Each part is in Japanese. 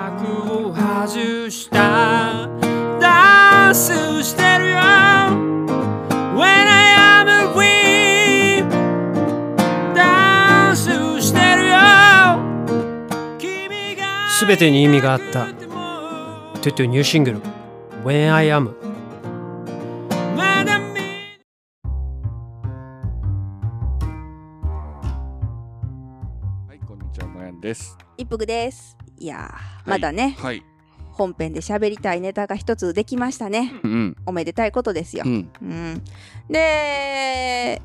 幕を外した。ダンスしてるよ。When I am free ダンスしてるよ。すべてに意味があった。トゥトゥニューシングル。When I am はい、こんにちは、まやんです。一服です。いやー、まだね、はい。本編で喋りたいネタが一つできましたね。うん。おめでたいことですよう。ん。うん、で、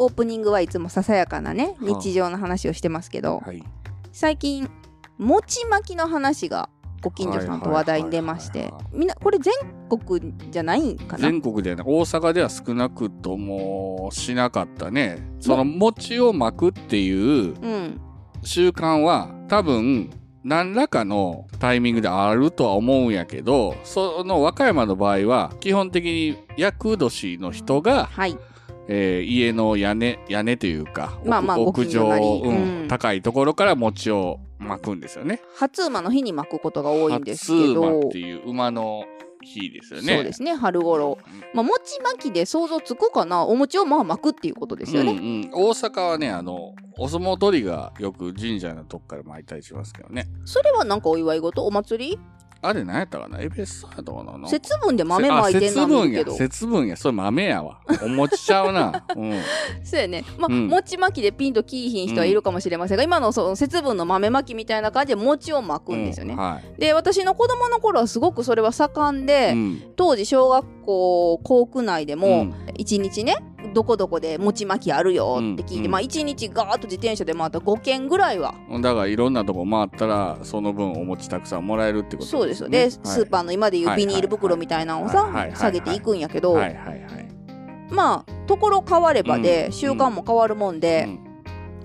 オープニングはいつもささやかなね、はあ日常の話をしてますけど、はい。最近、餅巻きの話がご近所さんと話題に出ましてみんな、これ全国じゃないんかな？全国ではね、大阪では少なくともしなかったね。その餅を巻くっていううん。習慣は多分何らかのタイミングであるとは思うんやけど、その和歌山の場合は基本的に厄年の人が、はい。えー家の屋根、屋根というか、まあまあ屋上、うんうん高いところから餅を巻くんですよね。初馬の日に巻くことが多いんです初けど、馬っていう馬の日ですよね。そうですね、春頃。まあ、餅巻きで想像つくかな？お餅をまあ巻くっていうことですよね。うんうん、大阪はね、あの、お相撲取りがよく神社のとこから巻いたりしますけどね。それはなんかお祝い事？お祭り？あれ何やったかな？エベスサードな？の節分で豆巻いてんのけど。あ節分や。それ豆やわ。お餅ちゃうな。うん。そうやね。まあ、うん餅巻きでピンとキーひん人はいるかもしれませんが、今のその節分の豆巻きみたいな感じで餅を巻くんですよね。うんはい。で、私の子供の頃はすごくそれは盛んで、うん当時小学校校区内でうもん一日ね、どこどこで餅巻きあるよって聞いて、うんまあ一日ガーッと自転車で回った5軒ぐらいはだからいろんなとこ回ったら、その分お餅たくさんもらえるってことそうですよ。ね。で、スーパーの今でいうビニール袋みたいなのをさはいはいはいはい下げていくんやけど、はいはいはい。まあところ変わればで、うん習慣も変わるもんで、うん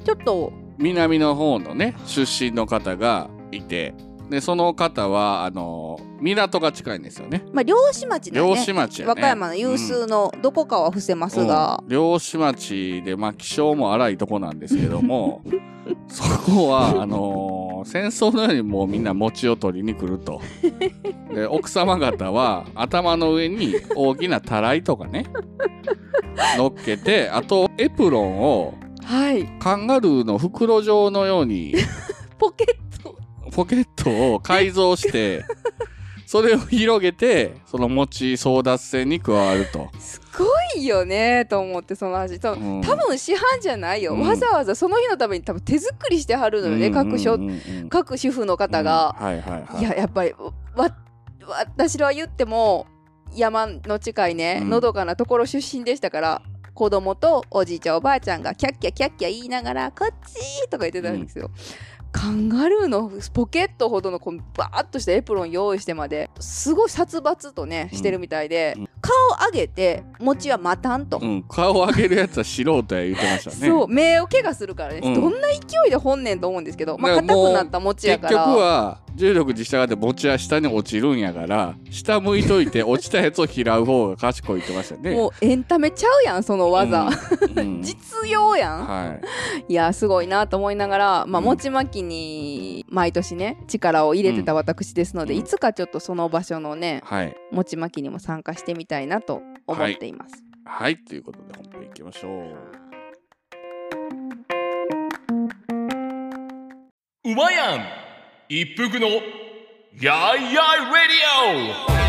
ちょっと南の方のね出身の方がいてでその方はあの港が近いんですよね。まあ漁師町だ漁ね師町やね。和歌山の有数のどこかは伏せますが、うん。漁師町でまあ気性も荒いとこなんですけども そこはあのー戦争のようにもうみんな餅を取りに来ると。で奥様方は頭の上に大きなたらいとかね乗っけてあとエプロンをはい。カンガルーの袋状のように ポケットポケットを改造して、それを広げて、その餅争奪戦に加わると。すごいよねと思ってその味そううん。多分市販じゃないよ、うん。わざわざその日のために多分手作りしてはるのよね、各所うんうんうん。うん。各主婦の方が、うん。はいはいはい。いややっぱりわ私は言っても山の近いね、うん。のどかなところ出身でしたから子供とおじいちゃんおばあちゃんがキャッキャキャッキャ言いながら「こっち!」とか言ってたんですよ。カンガルーのポケットほどのこうバーッとしたエプロン用意してまですごい殺伐とねしてるみたいで、うん。顔上げて餅は待たんと、うん、顔を上げるやつは素人や言ってましたね。そう目を怪我するからね、うん。どんな勢いで本ねんと思うんですけど、まあ、硬くなった餅や結から。局は、重力に従って餅は下に落ちるんやから、下向いといて落ちたやつを拾う方が賢いってましたよね。もうエンタメちゃうやんその技、実用やん、はい。いやすごいなと思いながら、まあ、うん餅巻きに毎年ね力を入れてた私ですので、うんいつかちょっとその場所のねはい。餅巻きにも参加してみたいなと思っています。はい。ということで、本編行きましょう。うまやん一服のやいやいレディオ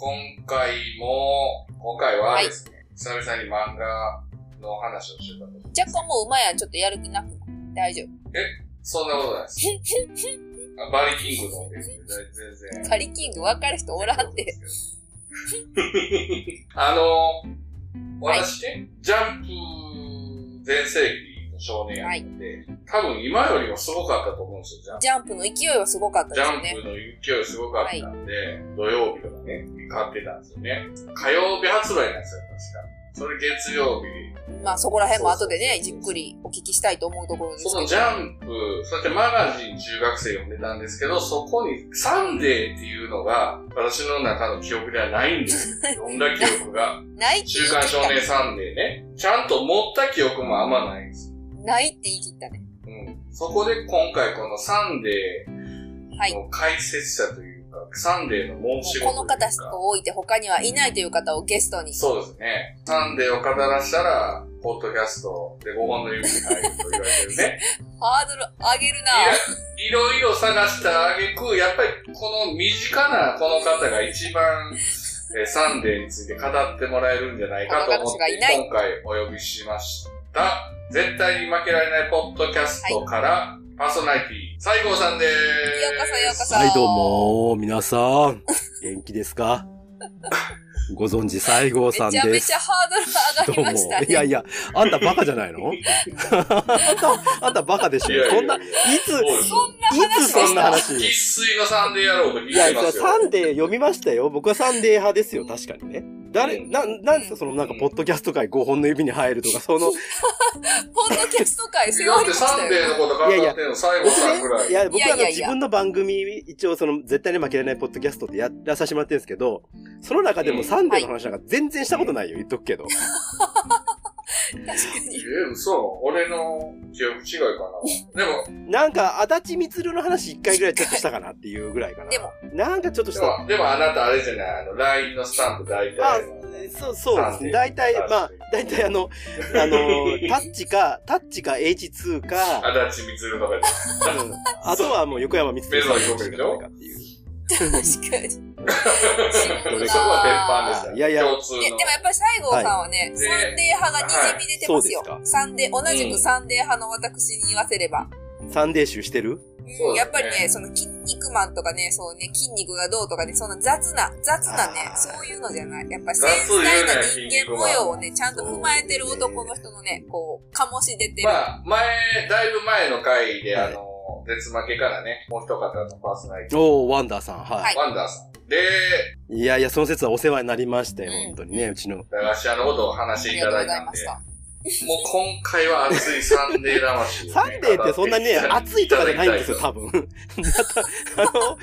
今回も、今回はですね、久々に漫画の話をしてたと。若干もう馬やん、ちょっとやる気なくない大丈夫。そんなことないです。あバリキングの全然。カリキング分かる人おらんって。あの、私ね、ジャンプ全盛期の少年やって、多分今よりもすごかったと思うんですよ、ジャンプ。ジャンプの勢いはすごかったジャですよね。ンプの勢いすごかったんで、土曜日とかね、買ってたんですよね。火曜日発売なんですよ、確か。それ月曜日。まあそこら辺も後でね、じっくりお聞きしたいと思うところですけど。そのジャンプ、そうやってマガジン中学生読んでたんですけど、そこにサンデーっていうのが、私の中の記憶ではないんですよ。読んだ記憶が。ない週刊少。年サンデーね。ちゃんと持った記憶もあんまないんです。ないって言い切ったね。うん。そこで今回このサンデはい。ーの解説者というか、サンデーの申し子というか。この方を置いて他にはいないという方をゲストに。そうですね。サンデーを語らしたら、ポッドキャストで5本の指に入ると言われてるね。ハードル上げるな。いいろいろ探したあげく、やっぱりこの身近なこの方が一番、えーサンデーについて語ってもらえるんじゃないかと思この方って、しかいない今回お呼びしました。絶対に負けられないポッドキャストから、パーソナリティ、西郷さんです。ようこそようこそ。はい、どうも、皆さん。元気ですか？ご存知、西郷さんです。めちゃめちゃハードル上がりましたね。いやいや、あんたバカじゃないの？あんた、あんたバカでしょ？いやいやそんな、いつ、いつそんな話生粋のサンデーいいや、てますよ。サンデー読みましたよ。僕はサンデー派ですよ、確かにね。誰、うん。な、なんですかそのなんか、ポッドキャスト界5本の指に入るとか、その、ポッドキャスト界背負だってわれましたサンデーよ。のこと語ってんの西郷僕さんぐらね、い。いや、僕はあの、いやいやいや。自分の番組、一応その、絶対に負けられないポッドキャストってやらさせてもらってるんですけど、その中でもサンデーの話なんか全然したことないよ、言っとくけど。確かに。え、嘘俺の記憶違いかな。でも、なんか、あだち充の話一回ぐらいちょっとしたかなっていうぐらいかな。でも、なんかちょっとした。でも、でもあなたあれじゃない、あの、LINE のスタンプ大体あの。そう、そうですね。大体、まあ、大体あの、あの、タッチか、タッチか H2 か、あだち充とかで。うんあとはもう横山光輝さんの話がどれかっていう。確かに。そこは鉄板でした。いやいや。共通の。えでもやっぱり西郷さんはね、はい。サンデー派がにじみ出てますよ。サンデー、同じくサンデー派の私に言わせれば。サンデー集してる？うん、やっぱりね、その筋肉マンとかね、そうね、筋肉がどうとかね、その雑な、雑なねそういうのじゃない。やっぱ繊細な人間模様をね、ちゃんと踏まえてる男の人のね、こう、醸し出てる。まあ、前、だいぶ前の回で、はい。あの、絶負けからね、もう一方のパーソナリティ、おー、ワンダーさん、ははい。ワンダーさん。で、い。いやいや、その説はお世話になりましたよ、うん本当にね、うちの。駄菓子屋のことをお話しいただいたんで、ざいました。もう今回は熱いサンデー魂をね、サンデーってそんなにね、熱いとかじゃないんですよ、た多分。あの、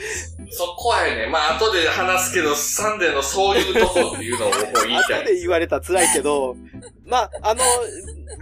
そこはね、まあ後で話すけど、サンデーのそういうとこっていうのを僕は言いたい。後で言われたら辛いけど、まあ、あの、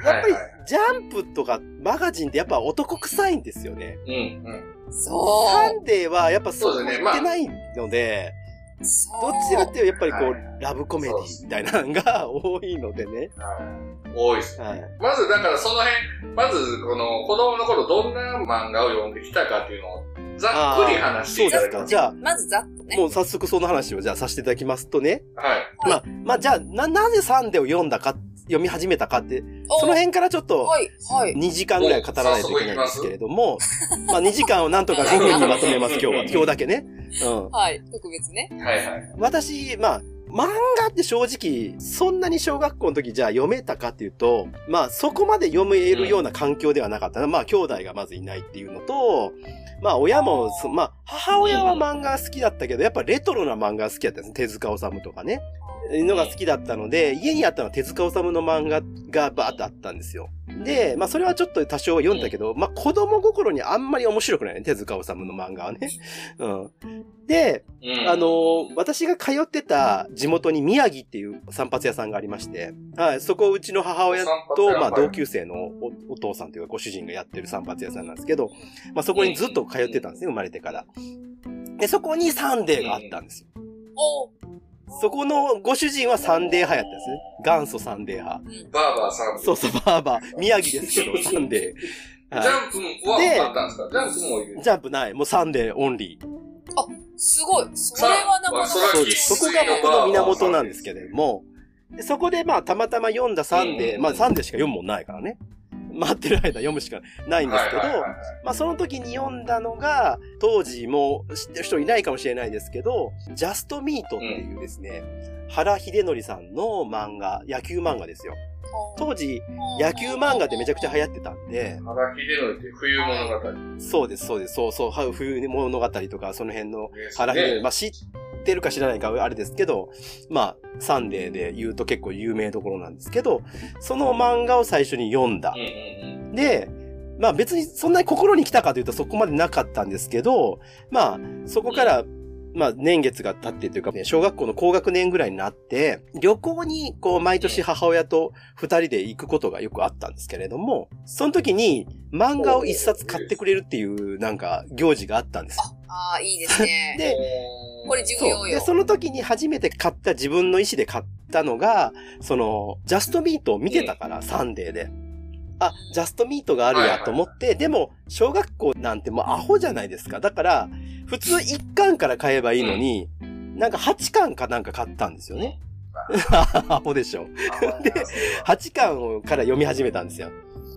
やっぱりジャンプとかマガジンってやっぱ男臭いんですよね。うん、うん。そサンデーはやっぱそうそうですね言ってないので、う。そう。どっちかっていうとやっぱりこはう、ラブコメディみたいなのが多いのでね。はい多いです。はい。まず、だからその辺、まず、この、子供の頃どんな漫画を読んできたかっていうのを、ざっくり話していただきます。そうですか？じゃあまずざっとね。もう早速その話をじゃあさせていただきますとね。はい。まあ、まあじゃあ、な、なぜサンデーを読んだか、読み始めたかって、おその辺からちょっと、はい、はい。2時間ぐらい語らないといけないんですけれども、まあ2時間をなんとか5分にまとめます、今日は。今日だけね。うん。はい、特別ね。はいはい。私、まあ、漫画って正直、そんなに小学校の時じゃあ読めたかっていうと、まあそこまで読めるような環境ではなかったな。まあ兄弟がまずいないっていうのと、まあ親もそ、まあ母親は漫画好きだったけど、やっぱレトロな漫画好きだったんです。手塚治虫とかね。のが好きだったので、家にあったのは手塚治虫の漫画がバーッとあったんですよ。で、まあそれはちょっと多少読んだけど、まあ子供心にあんまり面白くないね。手塚治虫の漫画はね。うん。で、うんあのー私が通ってた地元に宮城っていう散髪屋さんがありまして、はい、そこをうちの母親と、まあ、同級生のおお父さんというかご主人がやってる散髪屋さんなんですけど、まあ、そこにずっと通ってたんですね、生まれてから。で、そこにサンデーがあったんですよ。おそこのご主人はサンデー派やったんですね。元祖サンデー派。バーバーさん。そうそう、バーバー。宮城ですけど、サンデー。ジはャンプはであったんですか？ジャンプもいるい。ジャンプない。もうサンデーオンリー。すごい。それはなかなか。そうです。そこが僕の源なんですけれども、でそこでまあたまたま読んだサンデー、うんまあサンデーしか読むもんないからね。待ってる間読むしかないんですけど、まあその時に読んだのが、当時もう知ってる人いないかもしれないですけど、ジャストミートっていうですね、原秀則さんの漫画、野球漫画ですよ。当時、野球漫画ってめちゃくちゃ流行ってたんで、原秀則って冬物語。そうです、そうです、そうそう、は冬物語とか、その辺の原秀則、まあ知ってるか知らないかあれですけど、まあ、サンデーで言うと結構有名どころなんですけど、その漫画を最初に読んだ。で、まあ別にそんなに心に来たかというとそこまでなかったんですけど、まあそこから、まあ年月が経ってというかね、小学校の高学年ぐらいになって、旅行にこう毎年母親と二人で行くことがよくあったんですけれども、その時に漫画を一冊買ってくれるっていうなんか行事があったんです。ああ、いいですね。で、これ重要よ。その時に初めて買った自分の意思で買ったのが、その、ジャストミートを見てたから、サンデーで。あ、ジャストミートがあるやと思って、でも、小学校なんてもうアホじゃないですか。だから、普通1巻から買えばいいのに、なんか8巻かなんか買ったんですよね。アホでしょ。で8巻から読み始めたんですよ。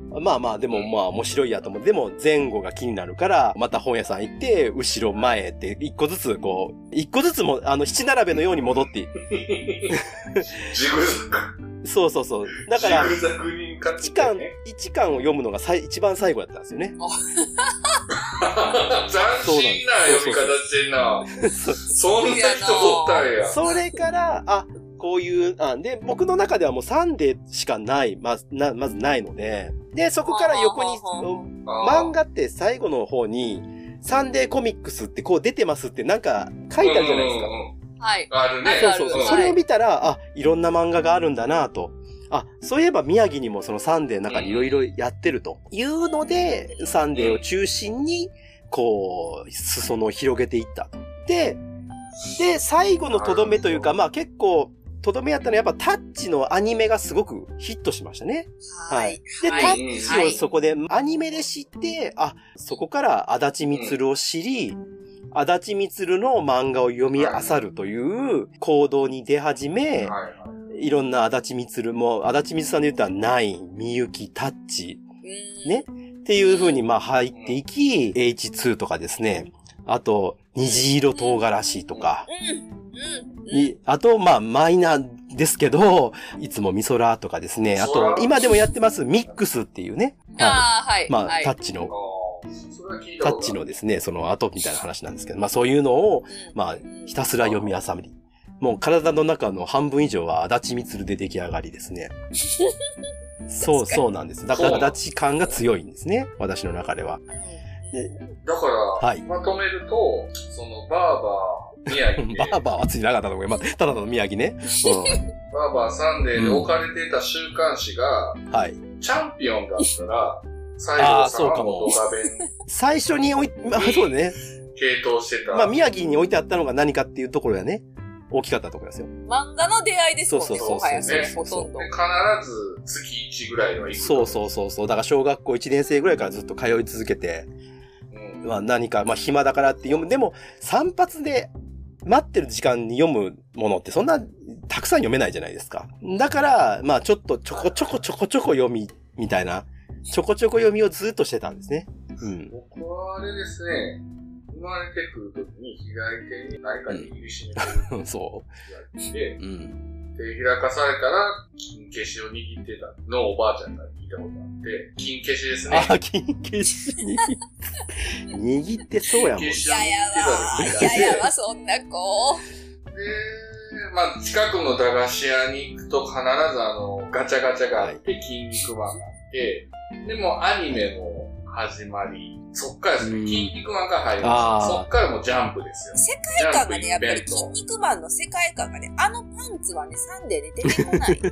まあまあ、でもまあ面白いやと思う。でも前後が気になるから、また本屋さん行って、後ろ前って一個ずつこう、一個ずつも、あの、七並べのように戻っていジグザグ。そうそうそう。だから、ジグザグに勝1巻、一巻を読むのが最一番最後だったんですよね。斬新な読み方してんな。そんな人おったんや。それから、あ、こういう、あ、で、僕の中ではもうサンデーしかない、まず、な、まずないので、で、そこから横に、漫画って最後の方に、サンデーコミックスってこう出てますってなんか書いてあるじゃないですか。はい。あるね。そうそうそれを見たら、あ、いろんな漫画があるんだなと。あ、そういえば宮城にもそのサンデーの中にいろいろやってるというので、サンデーを中心に、こう、裾野を広げていったと。で、で、最後のとどめというか、まあ結構、とどめやったのはやっぱタッチのアニメがすごくヒットしましたね。はい。で、はいタッチをそこでアニメで知って、あ、そこから足立みつるを知り、足立みつるの漫画を読み漁るという行動に出始め、はいはい。いろんな足立みつるも、足立みつるさんで言ったらナイン、みゆき、タッチ、ね。っていう風にまあ入っていき、H2 とかですね。あと、虹色唐辛子とか。に、あと、まあ、マイナーですけど、いつもミソラーとかですね。あと、今でもやってます、ミックスっていうね。ああ、はい。まあ、はいタッチの、タッチのですね、その後みたいな話なんですけど、まあそういうのを、まあ、ひたすら読み漁り。もう体の中の半分以上は足立みつるで出来上がりですね。そうそうなんです。だから足立感が強いんですね。私の中では。だから、はいまとめると、そのバーバー宮城で、バーバーはついてなかったと思います。ただの宮城ね。バーバーサンデーで置かれていた週刊誌が、うん。はい。チャンピオンだったら、西あー郷さんはそうかも元画弁最初に置い、まあそうね。系統してた。まあ宮城に置いてあったのが何かっていうところがね、大きかったところですよ。漫画の出会いですもんね、そうそうそうもはやそれねほとんど。で必ず月1ぐらいは行く。そうそうそうそう。だから小学校1年生ぐらいからずっと通い続けて、うん。まあ何か、まあ暇だからって読む。でも、散髪で待ってる時間に読むものってそんなたくさん読めないじゃないですか。だから、まあちょっとちょこちょこちょこちょこ読み、みたいな、ちょこちょこ読みをずっとしてたんですね。うん。僕はあれですね、生まれてくるときに左手に何か握りしめてるそう。、うん。手開かされたら、金消しを握ってたのをおばあちゃんから聞いたことあって、金消しですね。あ、金消しに 握ってそうやもん。金消しを嫌や握ってたいやわ、で、そんな子。で、まあ、近くの駄菓子屋に行くと必ずあの、ガチャガチャがあって、筋肉マンがあって、でもアニメも始まり、そっからですね、うんキン肉マンが入りま。そっからもうジャンプですよ。世界観がね、やっぱりキン肉マンの世界観がね、あのパンツはね、サンデーで出てこない。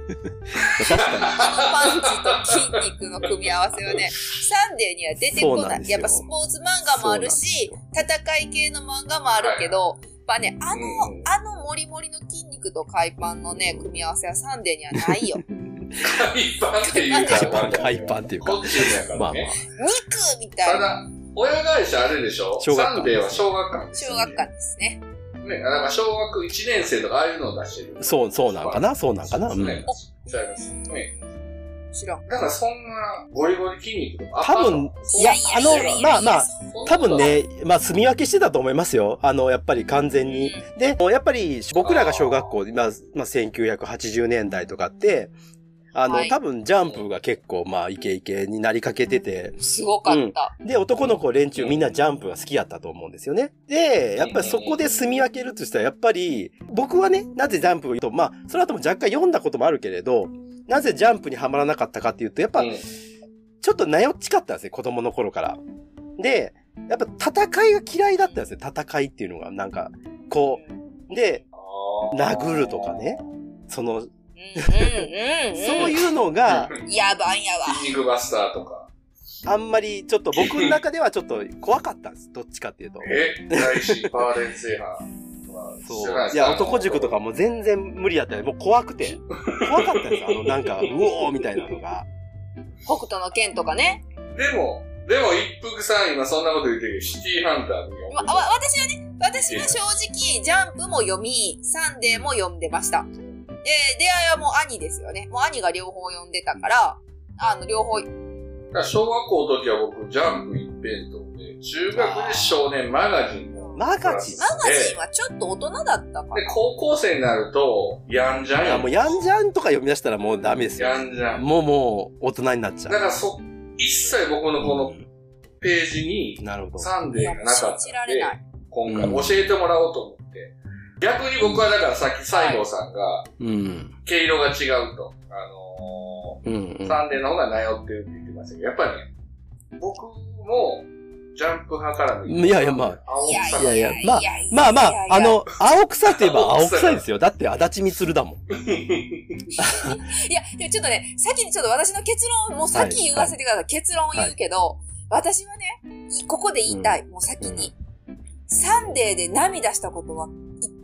あのパンツと筋肉の組み合わせはね、サンデーには出てこない。やっぱスポーツ漫画もあるし戦い系の漫画もあるけど、やっぱね、あの、うんあのモリモリの筋肉と海パンのね、組み合わせはサンデーにはないよ。海パンっていうか、海パン、海パンっていうかこ。っちやからね。まあまあ。肉みたいな。ただ、親会社あれでしょ？小学館サンデーは小学館です。小学館ですね。ね、なんか小学1年生とかああいうのを出してる。そう、そうなんかな？そうなんかな？うん。ね。ちゃいます。ね。知らん。だからそんな、ゴリゴリ筋肉とか多分、いや、あの、まあまあ、多分、ね、まあ、住み分けしてたと思いますよ。あの、やっぱり完全に。で、やっぱり僕らが小学校、まあ、まあ、1980年代とかって、あの、はい多分ジャンプが結構、まあ、イケイケになりかけてて、すごかった。で、男の子連中みんなジャンプが好きやったと思うんですよね。で、やっぱりそこで住み分けるとしたら、やっぱり、僕はね、なぜジャンプを言うと、まあ、その後も若干読んだこともあるけれど、なぜジャンプにはまらなかったかっていうと、やっぱ、うんちょっとなよっちかったんですね、子供の頃から。で、やっぱ戦いが嫌いだったんですよ、戦いっていうのが。なんか、こう。で、殴るとかね。その、うんうんうんうん。そういうのが、やばんやわ。筋肉バスターとか。あんまりちょっと僕の中ではちょっと怖かったんです。どっちかっていうと。え？大師、パーレン制覇。そう。いや、男塾とかも全然無理だったよ。もう怖くて。怖かったんですよ。あの、なんか、うおーみたいなのが。北斗の剣とかね。でも、でも一服さん今そんなこと言ってるけど、シティハンターわ私はね、私は正直、ジャンプも読み、サンデーも読んでました。で、出会いはもう兄ですよね。もう兄が両方読んでたから、あの、両方、だから小学校の時は僕、ジャンプ一辺倒で、中学で少年マガジンのマガジン？マガジンはちょっと大人だったかで、な。高校生になると、ヤンジャンいや、もう、ヤンジャンとか読み出したらもうダメですよ。ヤンジャン。もうもう、大人になっちゃだからそ、一切僕のこのページにう。なるほど。サンデーがなか信ったんでじられな、い。今回教えてもらおうと思って。逆に僕はだからさっき西郷さんが、うん。毛色が違うと。あのうん、うんー、。サンデーの方がなよってるって言ってましたけど、やっぱりね、僕も、ジャンプ派からのいやいやまあ青いや臭いやいや、まあ、まあまあ、あの、青臭いといえば 青臭いですよ。だって、あだち充だもん。いや、でもちょっとね、先にちょっと私の結論、もう先言わせてください。結論を言うけど、私はね、いここで言いたい。もう先に。サンデーで涙したことはいっ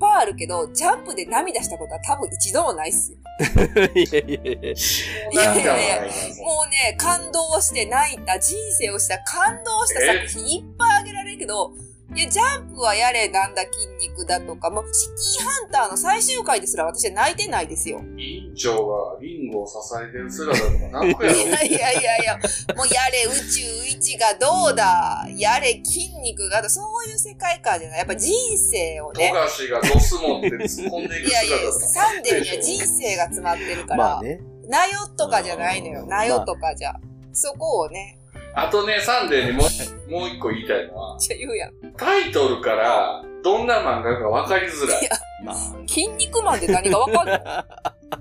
ぱいあるけど、ジャンプで涙したことは多分一度もないっすよ。いやいやいや。いやいやいや、もうね、感動して泣いた、人生をした、感動した作品いっぱいあげられるけど、いや、ジャンプはやれ、なんだ、筋肉だとか、もう、シティハンターの最終回ですら私は泣いてないですよ。委員長がリンゴを支えてる姿とか泣くやろ。い やいやいやいや、もうやれ宇宙一がどうだ、やれ筋肉がそういう世界観じゃない。やっぱ人生をね。富樫がドス持って突っ込んでいくいやいやサンデーには人生が詰まってるから、まあね。なよとかじゃないのよ。なよとかじゃ。そこをね、あとね、サンデーにもう、もう一個言いたいのは、じゃあ言うやん。タイトルからどんな漫画か分かりづらいい。やまあ。筋肉マンって何がわかんない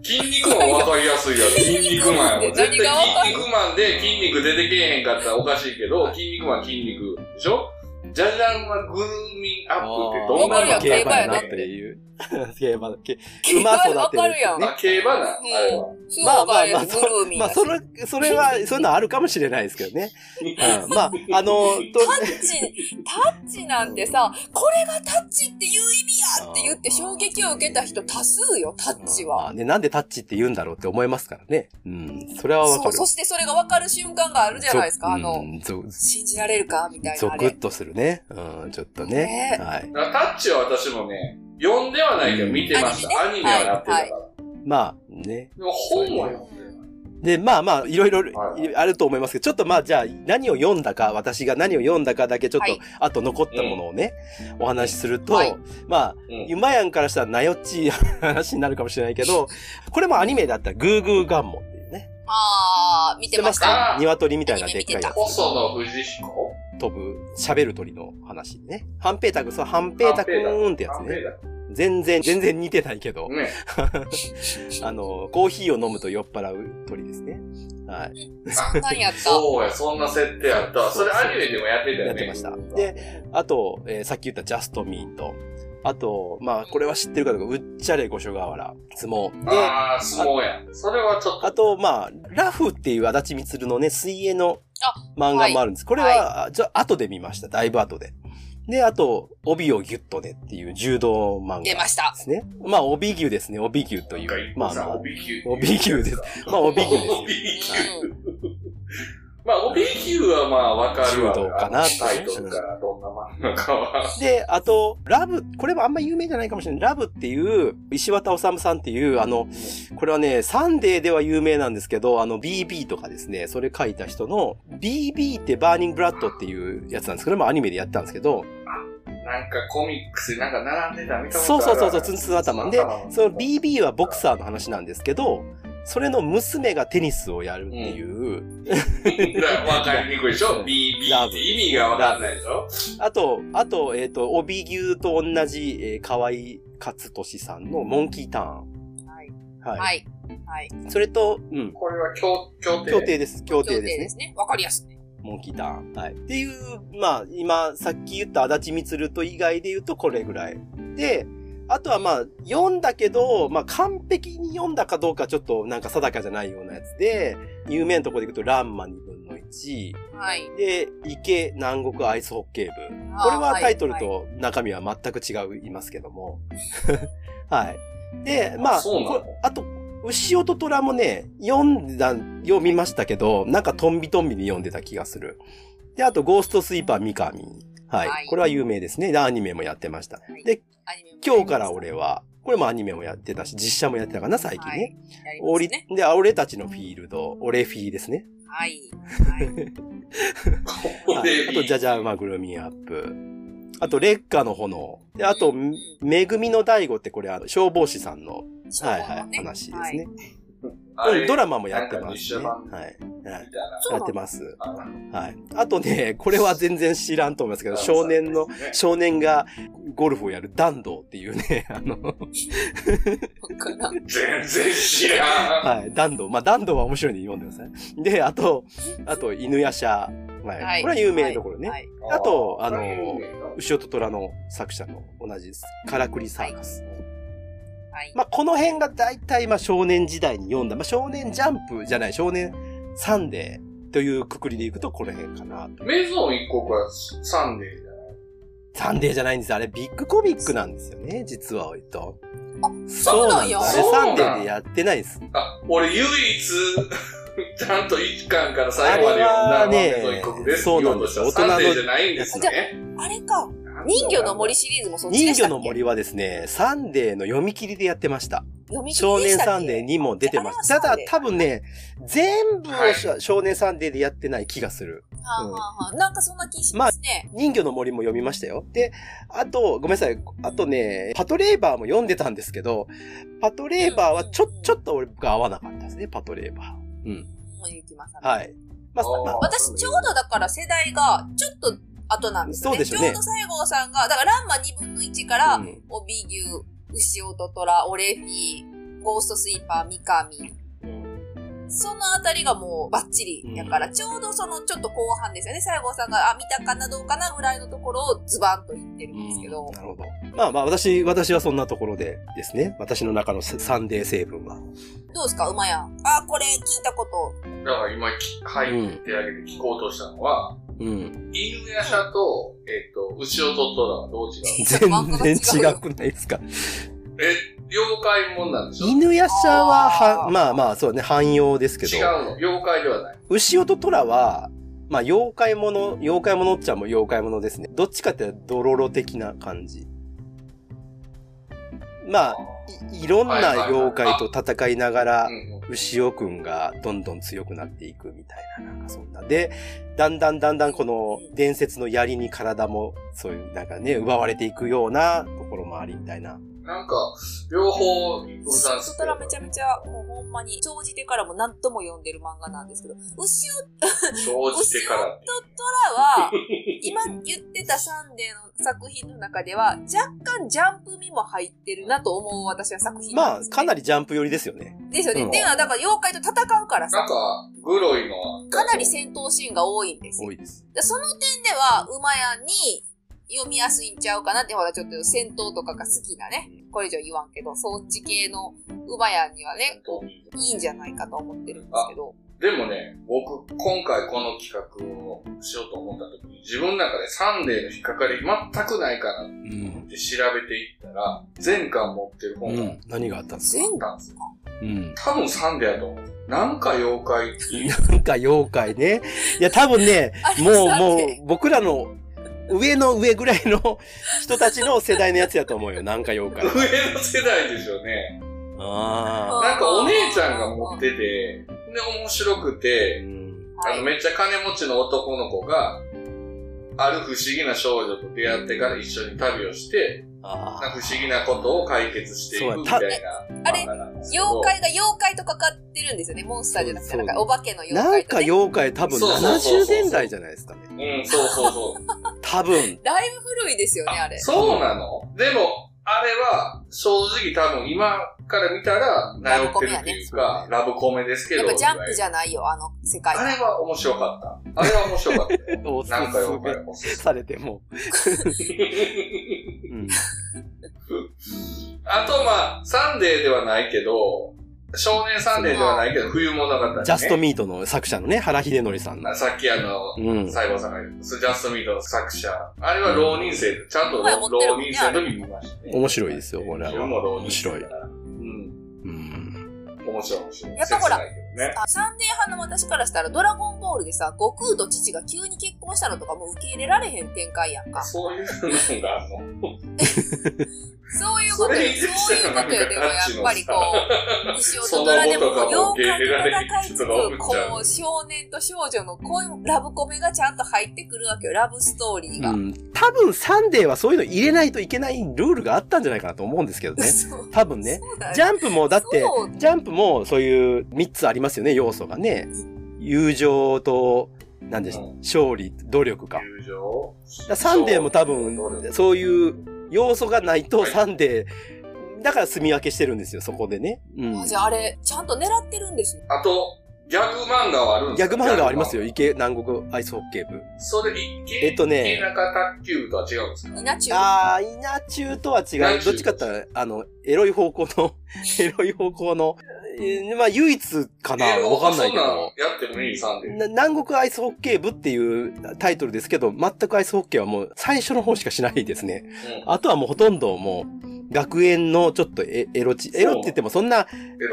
筋肉マン分かりやすいやろ。筋肉マンやろ。絶対何が分かん筋肉マンで筋肉出てけえへんかったらおかしいけど、筋肉マン筋肉でしょ？ジャジャンはグルーミンアップってどんなわかるやん漫画競馬やなっていう。競馬、競馬育てるわかるやんあ、競馬な、あれは。すまあまあまあまあ、それ、それは、そういうのあるかもしれないですけどね。うん、まあ、あの、とタッチ、タッチなんてさ、これがタッチっていう意味やって言って衝撃を受けた人多数よ、タッチは。まあね、なんでタッチって言うんだろうって思いますからね。うん、それはわかそう、る。そしてそれが分かる瞬間があるじゃないですか、あの、信じられるかみたいなあれ。ゾクッとするね。うん、ちょっとね。ねはい。タッチは私もね、読んではないけど見てました。アニメはやってたから。まあ、ね。でも本は読んでる。で、まあまあ、いろいろはいあると思いますけど、ちょっとまあ、じゃあ、何を読んだか、私が何を読んだかだけ、ちょっとはい、あと残ったものをね、お話しすると、はいまあ、うんゆまやんからしたらなよっちい話になるかもしれないけど、これもアニメだったら、グーグーガンモンあー、見てまし。た鶏みたいなでっかいやつ。細野藤彦飛ぶ、喋る鳥の話ね。ハンペータくん、そう、ハンペータくーんってやつね。全然、全然似てないけど、ね。あの、コーヒーを飲むと酔っ払う鳥ですね。はい。そんなんやった。そうや、そんな設定あったわ。それアニメでもやってたよね。やってました。で、あと、えーさっき言ったジャストミート。あと、まあ、これは知ってるかどうか、うっちゃれ五所川原、相撲。で、ああ、相撲や。それはちょっと。あと、まあ、ラフっていう足立みつるのね、水泳の漫画もあるんです。これは、じゃあ後で見ました。だいぶ後で。で、あと、帯をギュッとねっていう柔道漫画。出ましたですね。まあ、帯牛ですね。帯牛という。まあまあ、帯牛。帯牛です。まあ、帯牛ですよ。帯牛。まあ、帯ギュはまあ、わかるわ。柔道かなタイトルからどんな漫画かは。で、あと、ラブ、これもあんま有名じゃないかもしれない。ラブっていう、石渡治さんっていう、あの、これはね、サンデーでは有名なんですけど、あの、BB とかですね、それ書いた人の、BB って Burning Blood っていうやつなんですけど、まあアニメでやったんですけど、なんかコミックスなんか並んでた見たことあるそうそうそうそう、ツンツン頭。で、その BB はボクサーの話なんですけど、それの娘がテニスをやるっていう、わかりにくいでしょ ?BB って意味がわかんないでしょ？あと、あと、えっ、と、帯牛と同じ、えー、河合勝俊さんのモンキーターン。はい。はい。はい。はい。それと、うん。これは協協定？協定です。協定ですね。すね。わかりやすい。モンキーターン。はい。っていう、まあ、今、さっき言った足立光と以外で言うとこれぐらい。で、あとはまあ、読んだけど、まあ、完璧に読んだかどうかちょっとなんか定かじゃないようなやつで、有名なところでいくと、ランマ2分の1。はい。で、池南国アイスホッケー部。これはタイトルはいと中身は全く違いますけども。はい。で、まあ、あと、牛音虎もね、読んだ、読みましたけど、なんかトンビトンビに読んでた気がする。で、あと、ゴーストスイーパー三上。はい。はいこれは有名ですね。でアニメもやってました。はいで、今日から俺は、これもアニメもやってたし、実写もやってたかな、最近ね。はいやり。で、俺たちのフィールド、俺フィーですね。はい。はい。はい、あと、じゃじゃ馬ぐるみアップ。あと、劣化の炎。で、あと、めぐみの大悟ってこれ、あの、消防士さんの、はいはい、話ですね。うんドラマもやってますね。はい。はい。やってます。はい。あとね、これは全然知らんと思いますけど、少年の、少年がゴルフをやる弾道っていうね、あの、全然知らん。はい、弾道。まあ、弾道は面白いんで読んでください。で、あと、あと、犬夜叉。はい。はいこれは有名なところね。はいあと、あの牛音虎の作者の同じです。カラクリサーカス。はい。まあ、この辺が大体、まあ、少年時代に読んだ、まあ、少年ジャンプじゃない、少年サンデーというくくりでいくと、この辺かなと。メゾン一刻はサンデーじゃない？サンデーじゃないんです。あれ、ビッグコミックなんですよね、実は、割と。あ、そうなんや。ですあれ、サンデーでやってないです。あ、俺唯一、ちゃんと1巻からあ最後まれで読んだはねメゾン一刻です。そうなんですよ。大人のサンデーじゃないんですね。あれか。人魚の森シリーズもそっちでしたっけ？人魚の森はですね、サンデーの読み切りでやってました。読み切少年りでしたっけ？サンデーにも出てました。だ多分ね、全部をはい少年サンデーでやってない気がする。はあ、はあはあ、なんかそんな気しますね。人魚の森も読みましたよ。で、あと、ごめんなさい。あとね、パトレーバーも読んでたんですけど、パトレーバーはちょ、ちょっと俺が合わなかったですね、パトレーバー。うん。もう行きます。はい。まあ私ちょうどだから世代がちょっと後なんですよね。そうですよねちょうど西郷さんが、だからランマ2分の1から、うん帯牛、牛音虎、オレフィ、ゴーストスイーパー、三上。そのあたりがもうバッチリやから、ちょうどそのちょっと後半ですよね。西郷さんが、あ、見たかなどうかなぐらいのところをズバンと言ってるんですけど。なるほど。まあまあ、私、私はそんなところでですね。私の中のサンデー成分は。どうですか馬やん。あ、これ聞いたこと。だから今、き入ってあげて聞こうとしたのは、うん。犬夜叉と、えっ、と、牛音と虎はどう違う？全然違くないですか？え、妖怪もんなんでしょ？犬夜叉は、は、あーまあまあ、そうね、汎用ですけど。違うの？妖怪ではない。牛音虎は、まあ、妖怪もの、妖怪ものっちゃんも妖怪ものですね。どっちかってドロロ的な感じ。まあ、いいろんな妖怪と戦いながら牛尾くんがどんどん強くなっていくみたいな、なんかそんな。で、だんだんだんだんこの伝説の槍に体も、そういう、なんかね、奪われていくようなところもありみたいな。なんか、両方、一風さん牛音虎めちゃめちゃ、もうほんまに、長じてからも何とも読んでる漫画なんですけど、牛音生じてから。虎は、今言ってたサンデーの作品の中では、若干ジャンプ味も入ってるなと思う私は作品まあ。かなりジャンプ寄りですよね。ですよね。うんっていうのは、だから妖怪と戦うからさなん、か、グロいのは。かなり戦闘シーンが多いんですよ多。いです。でその点では、馬やんに読みやすいんちゃうかなって、ほら、ちょっと戦闘とかが好きなね。これ以上言わんけど、そっち系の馬やんにはね、こういいんじゃないかと思ってるんですけど。でもね、僕、今回この企画をしようと思った時に、自分の中でサンデーの引っかかり全くないかなっうん。て調べていったら、全巻持ってる本がうん。何があったんですか？たんですよ。うん。多分サンデーやと思う。なんか妖怪。なんか妖怪ね。いや、多分ね、もう、もう、僕らの上の上ぐらいの 人たちの世代のやつやと思うよ。なんか妖怪。上の世代でしょうね。あなんかお姉ちゃんが持ってて、で、面白くあ。て、うん。あの、めっちゃ金持ちの男の子が、ある不思議な少女と出会ってから一緒に旅をして、あ不思議なことを解決していくみたいなあれ。妖怪が妖怪とかかってるんですよね。モンスターじゃなくて、なんかお化けのあ。妖なんか。妖怪多分そうそうそうそう70年代じゃないですかね。うん、そうそうそう。多分。だいぶ古いですよね、あれ。そうなの？でも、あれは、正直多分今から見たら、名寄ってるっていうか、ラブコメですけど。やっぱジャンプじゃゃないよ、あの世界あれは面白かった。あれは面白かったよ。おすなんか妖すめ怪おすすされても。うん。あと、まあ、サンデーではないけど、少年サンデーではないけど、冬物語、ね。ジャストミートの作者のね、原秀則さんの。さっきあの、うん。西郷さんが言った、ジャストミートの作者。あれは浪人生で、ちゃんと浪人生の時見ましたね。面白いですよこれは自分も浪人生面白いうん。うん。面白い面白い。やっぱほらね。あサンデー派の私からしたら、ドラゴンボールでさ、悟空とチチが急に結婚したのとかもう受け入れられへん展開やんか。そういうのがあるの？そういうことよ、そういうことよ。でもやっぱりこう、うしおとそのとらでも後とかも妖怪と戦いつつ、こう、少年と少女のこういうラブコメがちゃんと入ってくるわけよ、ラブストーリーが。うん。多分サンデーはそういうの入れないといけないルールがあったんじゃないかなと思うんですけどね。多分ね。ジャンプもだってジャンプもそういう3つありますよね、要素がね。友情と、なんでしうん勝利、努力か。友情らサンデーも多分、そういう要素がないとサンデー、だから住み分けしてるんですよ、そこでね。うんあ。じゃああれ、ちゃんと狙ってるんですよ。あと、ギャグ漫画はあるんですか？ギャグ漫画ありますよ、池南国アイスホッケー部。それ、池、えっとね池中卓球部とは違うんですか？稲中あー、稲中とは違う。どっちかって言ったら、あの、エロい方向の、エロい方向の、えーまあ、唯一かなえわかんないけど。やってもいい。な南国アイスホッケー部っていうタイトルですけど、全くアイスホッケーはもう最初の方しかしないですね。うんあとはもうほとんどもう、学園のちょっとエエロチ、エロって言ってもそんな、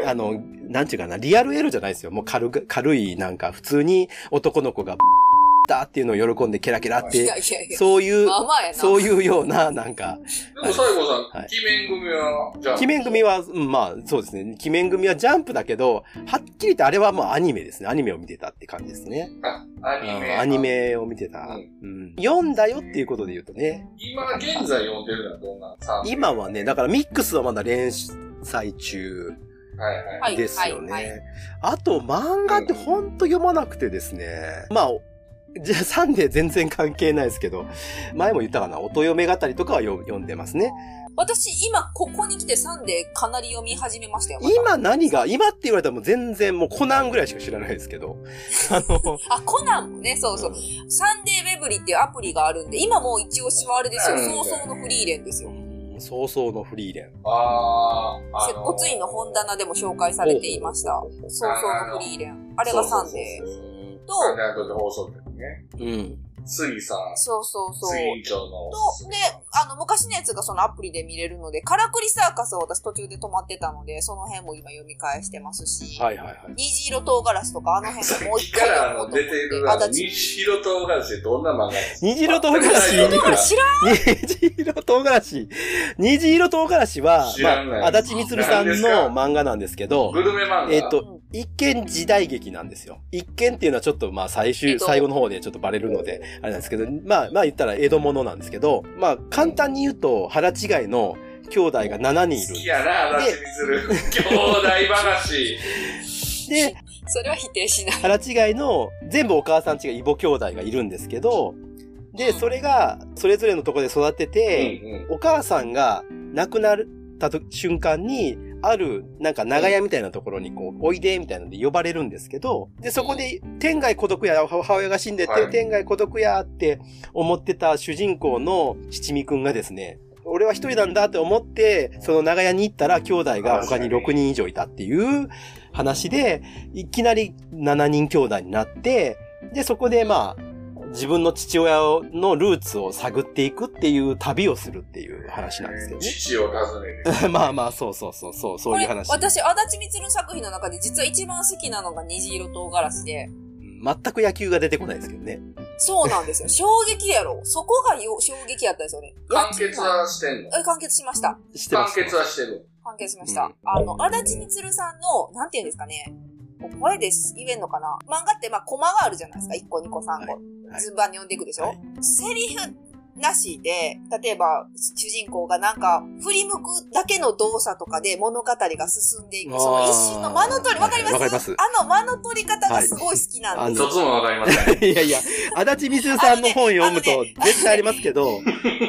あの、なんちゅうかな、リアルエロじゃないですよ。もう軽く、軽い、なんか普通に男の子が、だっていうのを喜んでケラケラって。そういう、まあまあやな。そういうような、なんか、でも、西郷さん、はい鬼面組は、じゃあ、鬼面組は、うんまあ、そうですね。鬼面組はジャンプだけど、はっきり言ってあれはもうアニメですね。アニメを見てたって感じですね。あ、アニメ。うんアニ。メを見てた。ううん読んだよっていうことで言うとね。今現在読んでるのはどんな今はね、だからミックスはまだ連載中はいはい。はいですよね。はいはいあと、漫画ってほんと読まなくてですね。まあ、じゃあサンデー全然関係ないですけど、前も言ったかな、乙嫁語りとかは読読んでますね。私、今、ここに来てサンデーかなり読み始めましたよ。また今何が、今って言われたらもう全然もうコナンぐらいしか知らないですけど。あの、あ、コナンもね、そうそう。サンデーうぇぶりっていうアプリがあるんで、今もう一押しはあれですよ。うん葬送のフリーレンですよ。早々のフリーレン。あー、あ接骨院の本棚でも紹介されていました。葬送のフリーレン。あれがサンデー。と、サンデーと放送局ね。うん。杉さん、そうそうそう。杉委員長の。と、で、あの、昔のやつがそのアプリで見れるので、からくりサーカスを私途中で止まってたので、その辺も今読み返してますし、はいはいはい。虹色とうがらしとかあの辺ももう一さっきからあの回読もうと思って。出てる、あの、あだち西色唐辛子ってどんな漫画ですか？虹色唐辛子？知らん虹色唐辛子。虹色唐辛子は知、らないまあ、足立みつるさんの漫画なんですけどグ、ルメ漫画？えっと、一見時代劇なんですよ。一見っていうのはちょっとまあ最終、えっと最後の方でちょっとバレるので、あれなんですけど、まあまあ言ったら江戸物なんですけど、まあ簡単に言うと腹違いの兄弟が7人いる好き。やな、足立みつる。兄弟話。で、それは否定しない。腹違いの全部お母さんちが異母兄弟がいるんですけど、で、それがそれぞれのところで育ってて、うんお母さんが亡くなったと瞬間に、ある、なんか長屋みたいなところにこう、おいで、みたいなので呼ばれるんですけど、で、そこで、天外孤独や、母親が死んでて、はい。天外孤独やって思ってた主人公の七味くんがですね、俺は一人なんだって思って、その長屋に行ったら兄弟が他に6人以上いたっていう話で、いきなり7人兄弟になって、で、そこでまあ、自分の父親のルーツを探っていくっていう旅をするっていう話なんですけどね。父を訪ねて。まあまあ、そうそうそう、そう、そういう話。私、足立みつる作品の中で実は一番好きなのが虹色唐辛子で、全く野球が出てこないですけどね。そうなんですよ。衝撃やろ。そこがよ衝撃やったんですよね。完結はしてんの？え完結しました。完してます。結はしてる。完結しました。うんあの、足立みつるさんの、なんて言うんですかね。声で言えんのかな漫画ってまあコマがあるじゃないですか。1個、2個、3個。はい順番に読んでいくでしょ、はいセリフなしで、例えば主人公がなんか振り向くだけの動作とかで物語が進んでいく。その一瞬の間の取り、わかります？わかりますあの間の取り方がすごい好きなんですよ。一つもわかりません。いやいや、足立みするさんの本読むと絶対ありますけど、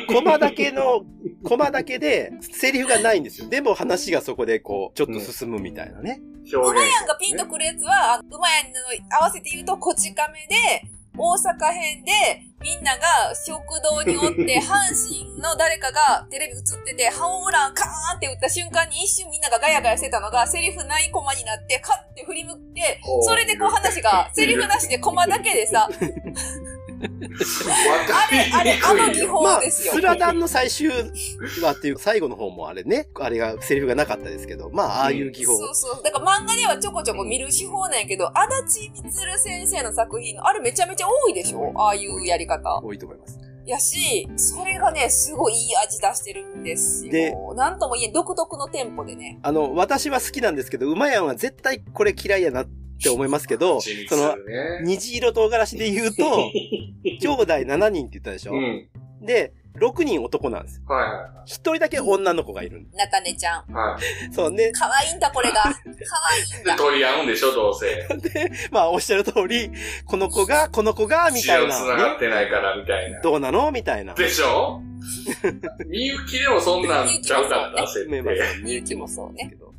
コマだけの、コマだけでセリフがないんですよ。でも話がそこでこう、ちょっと進むみたいなね。表現。なんかピンとくるやつは、あの馬やんの合わせて言うと、こち亀で、大阪編で、みんなが食堂におって、阪神の誰かがテレビ映ってて、ホームランカーンって打った瞬間に一瞬みんながガヤガヤしてたのが、セリフないコマになって、カッて振り向ってそれでこう話が、セリフなしでコマだけでさ、あれ、あれ、あの技まあ、法ですよ。スラダンの最終話っていう最後の方もあれね、あれがセリフがなかったですけど、まあ、ああいう技法。そうそう。だから漫画ではちょこちょこ見る手法なんやけど、足立みつる先生の作品の、あれめちゃめちゃ多いでしょ？ああいうやり方。多いと思います。やし、それがね、すごいいい味出してるんですよ。でなんとも言えん、独特のテンポでね。あの、私は好きなんですけど、馬やんは絶対これ嫌いやなって思いますけど、その、ね。虹色唐辛子で言うと、兄弟7人って言ったでしょ、うん。で、6人男なんですよ。は1人だけ女の子がいるんなたねちゃん。いはい。はい。そうね。可愛いんだ、これが。可愛いんで、だ。取り合うんでしょ、どうせ。で、まあ、おっしゃる通り、この子が、この子が、みたい血を繋がな、ね。ってないから、みたいな。どうなの？みたいな。でしょ？みゆきでもそんなんちゃうかった、設ねまあ定。みゆきもそうですけど。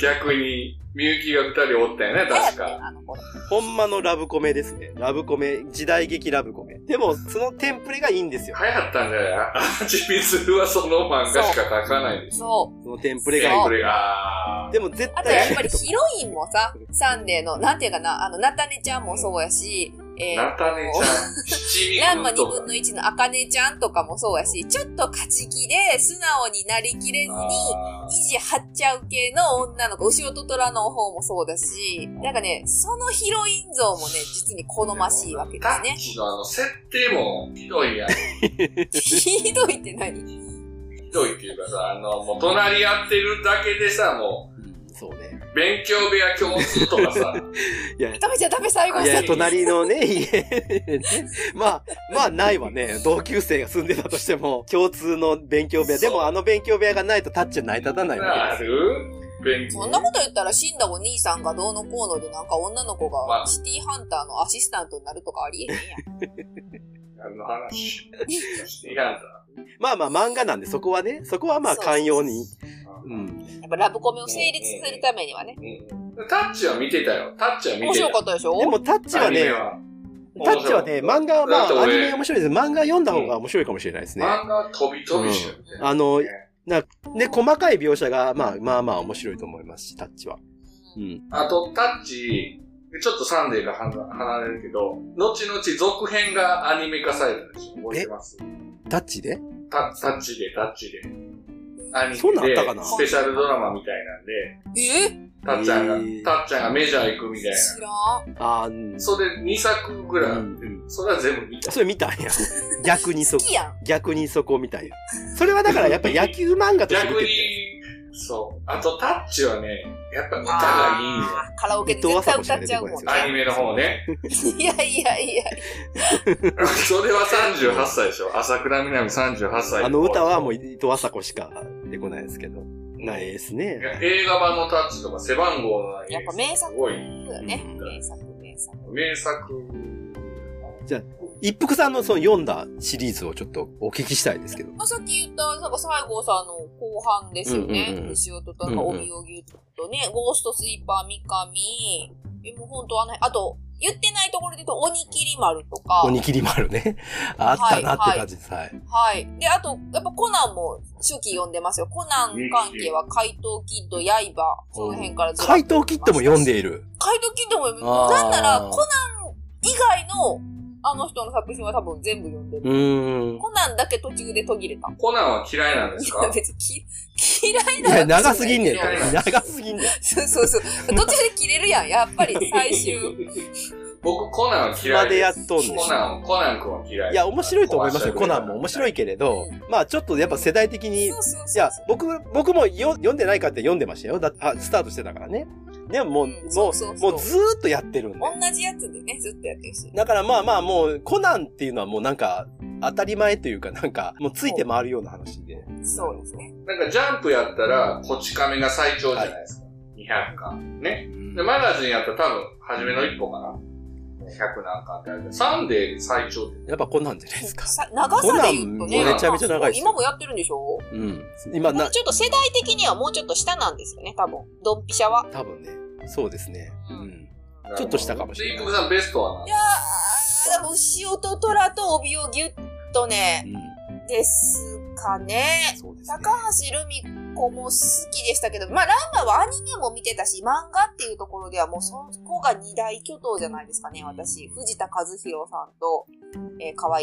逆に、みゆきが二人おったよね、確か。あの子。ほんまのラブコメですね。ラブコメ、時代劇ラブコメ。でも、そのテンプレがいいんですよ。流行ったんじゃない？あちみつるはその漫画しか描かないです。そそのテンプレがいい。これが、でも絶う。あとやっぱ対りヒロインもさ、サンデーの、なんていうかな、あの、なたねちゃんもそうやし、えーなたねちゃん、七味 ランマ2くんとか分の1のあかねちゃんとかもそうやし、ちょっと勝ち気で素直になりきれずに、あ意地張っちゃう系の女の子、牛音虎の方もそうだし、なんかね、そのヒロイン像もね、実に好ましいわけですねッ。チのあの、設定もひどいやん。ひどいって何？ひどいっていうかさ、あの、もう隣り合ってるだけでさ、もうんそうね。う、勉強部屋共通とかさ、いや、ダメじゃダメ最後いや、い隣のね、家、ね、まあ、まあないわね。同級生が住んでたとしても、共通の勉強部屋。でもあの勉強部屋がないとタッチは成り立たないわあけですよ。る勉強そんなこと言ったら死んだお兄さんがどうのこうのでなんか女の子まあがシティハンターのアシスタントになるとかありえへんやん。何の話？まあまあ漫画なんで、そこはね、そこはまあ寛容に。うん。やっぱラブコメを成立するためにはね。うんタッチは見てたよ。タッチは見てた。面白かったでしょ？でもタッチはねタッチはね、漫画はまあ、アニメ面白いです。漫画読んだ方が面白いかもしれないですね。漫画は飛び飛びしてる、あの、な、で、細かい描写が、まあまあまあ面白いと思いますし、タッチは。うん。あと、タッチ、ちょっとサンデーが離離れるけど、後々続編がアニメ化されたでしょ覚えてます？タッチで？タタッチで、タッチで。アニそんなんあメでスペシャルドラマみたいなんで、えタッちゃんが、へータッちゃんがメジャー行くみたい知らん。あ。それ2作ぐらいそれは全部見た。それ見たんや。逆にそ好、きやん。逆にそこみたいな。それはだからやっぱ野球漫画として見逆てて。に、そう。あと、タッチはね、やっぱ歌がいいカラオケで絶対歌っちゃうもんね。アニメの方ね。いやいやいや。それは38歳でしょ。朝倉みなみ38歳。あの歌はもう伊藤麻子しか出てこないですけど。ないですね。映画版のタッチとか背番号のやっぱ名作すごい。名作、名作。名作。じゃあ、一服さんのその読んだシリーズをちょっとお聞きしたいですけど。まあ、さっき言った、なんか西郷さんの後半ですようんうんね。うん牛音とか、帯をぎゅっとね、ゴーストスイーパー、三上、え、もう本当あの、あと、言ってないところで言うと、鬼切り丸とか、鬼切り丸ね。あったなって感じです。はい。はい。で、あと、やっぱコナンも初期読んでますよ。コナン関係は怪盗キッド、刃、その辺からずらっと怪盗キッドも読んでいる。怪盗キッドも、あーなんなら、コナン以外の、あの人の作品は多分全部読んでうる。コナンだけ途中で途切れた。コナンは嫌いなんですか？い や別にき 嫌いなわけじゃない長すぎんねん。長すぎんねん。そうそうそう。途中で切れるやん。やっぱり最終。僕、コナンは嫌までいです。やっとんねん。コナン、コナン君は嫌い。いや、面白いと思いますよ。コナンも面白いけれど、まあちょっとやっぱ世代的に、いそうそうそう。や、僕、僕もよ読んでないかって読んでましたよ。だって、あスタートしてたからね。でももう、うんもそうそうそうもうずーっとやってるんで。同じやつでね、ずっとやってるし。だからまあまあもう、コナンっていうのはもうなんか、当たり前というかなんか、もうついて回るような話で。そうですね。なんかジャンプやったら、こち亀が最長じゃないですか。200巻。ね。で、マガジンやったら多分、初めの一歩かな。100何巻ってあるけど、サンデー最長って。やっぱコナンじゃないですか。さ長さで言うとね。コナンめちゃめちゃ長いですよ今もやってるんでしょ？うん。今な、ちょっと世代的にはもうちょっと下なんですよね、多分。ドンピシャは。多分ね、そうですね。うん。ちょっとしたかもしれないで、一服さんベストは何？いやー、でも牛音虎と帯をギュッとね、うん。ですかね。そうですね。高橋留美子も好きでしたけど、まあ、ランマはアニメも見てたし、漫画っていうところではもうそこが二大巨頭じゃないですかね、私。藤田和弘さんと、えー、河合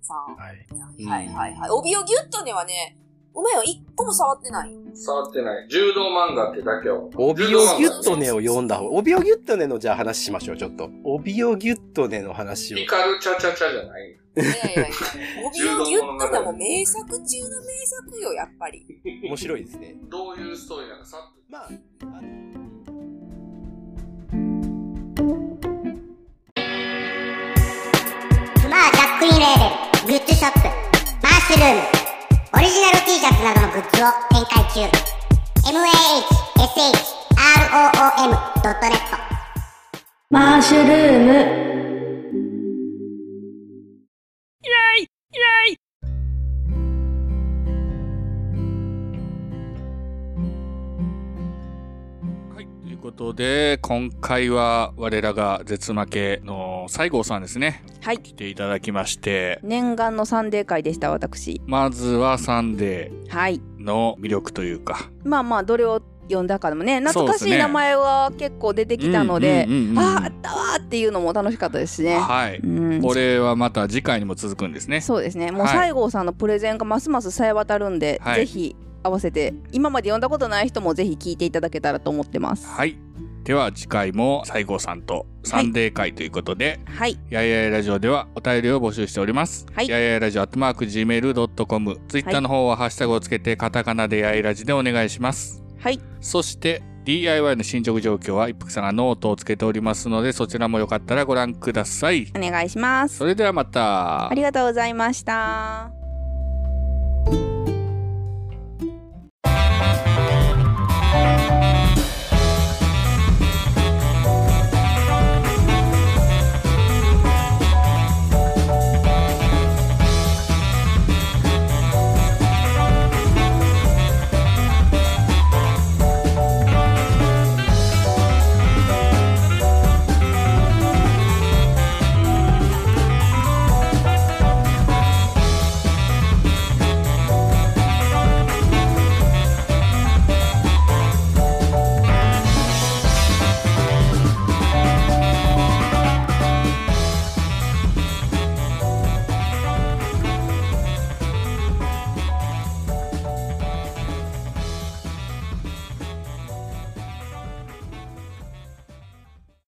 さん。はい。はいはいはい。帯をギュッとねはね、うまいよ、一個も触ってない。触ってない。柔道漫画ってだけを。帯をギュッとねを読んだ方帯をギュッとねのじゃあ話しましょう、ちょっと。帯をギュッとねの話を。ピカルチャチャチャじゃないいやいやいや。帯をギュッとでも名作中の名作よ、やっぱり。面白いですね。どういうストーリーなのかさっと。まあ、あのクマージャックインレーベルグッズショップマッシュルームオリジナル T シャツなどのグッズを展開中 mahshroom.net ことで、今回は我らが絶負けの西郷さんですね。はい。来ていただきまして、念願のサンデー会でした、私。まずはサンデはい。ーの魅力というか、まあまあ、どれを読んだかでもね、懐かしい名前は結構出てきたのでああ、あったわーっていうのも楽しかったですしね。はい。うんこれはまた次回にも続くんですね。そうですね。もうはい西郷さんのプレゼンがますますさえ渡るんで、はいぜひ合わせて、今まで読んだことない人もぜひ聞いていただけたらと思ってます。はい。では次回も西郷さんとサンデー回ということで、はい。やいやいラジオではお便りを募集しております。はいやいやいラジオアットマーク Gmail.com。ツイッターの方はハッシュタグをつけてカタカナでやいラジでお願いします。はい。そして DIY の進捗状況は一服さんがノートをつけておりますので、そちらもよかったらご覧ください。お願いします。それではまたあ。りがとうございました。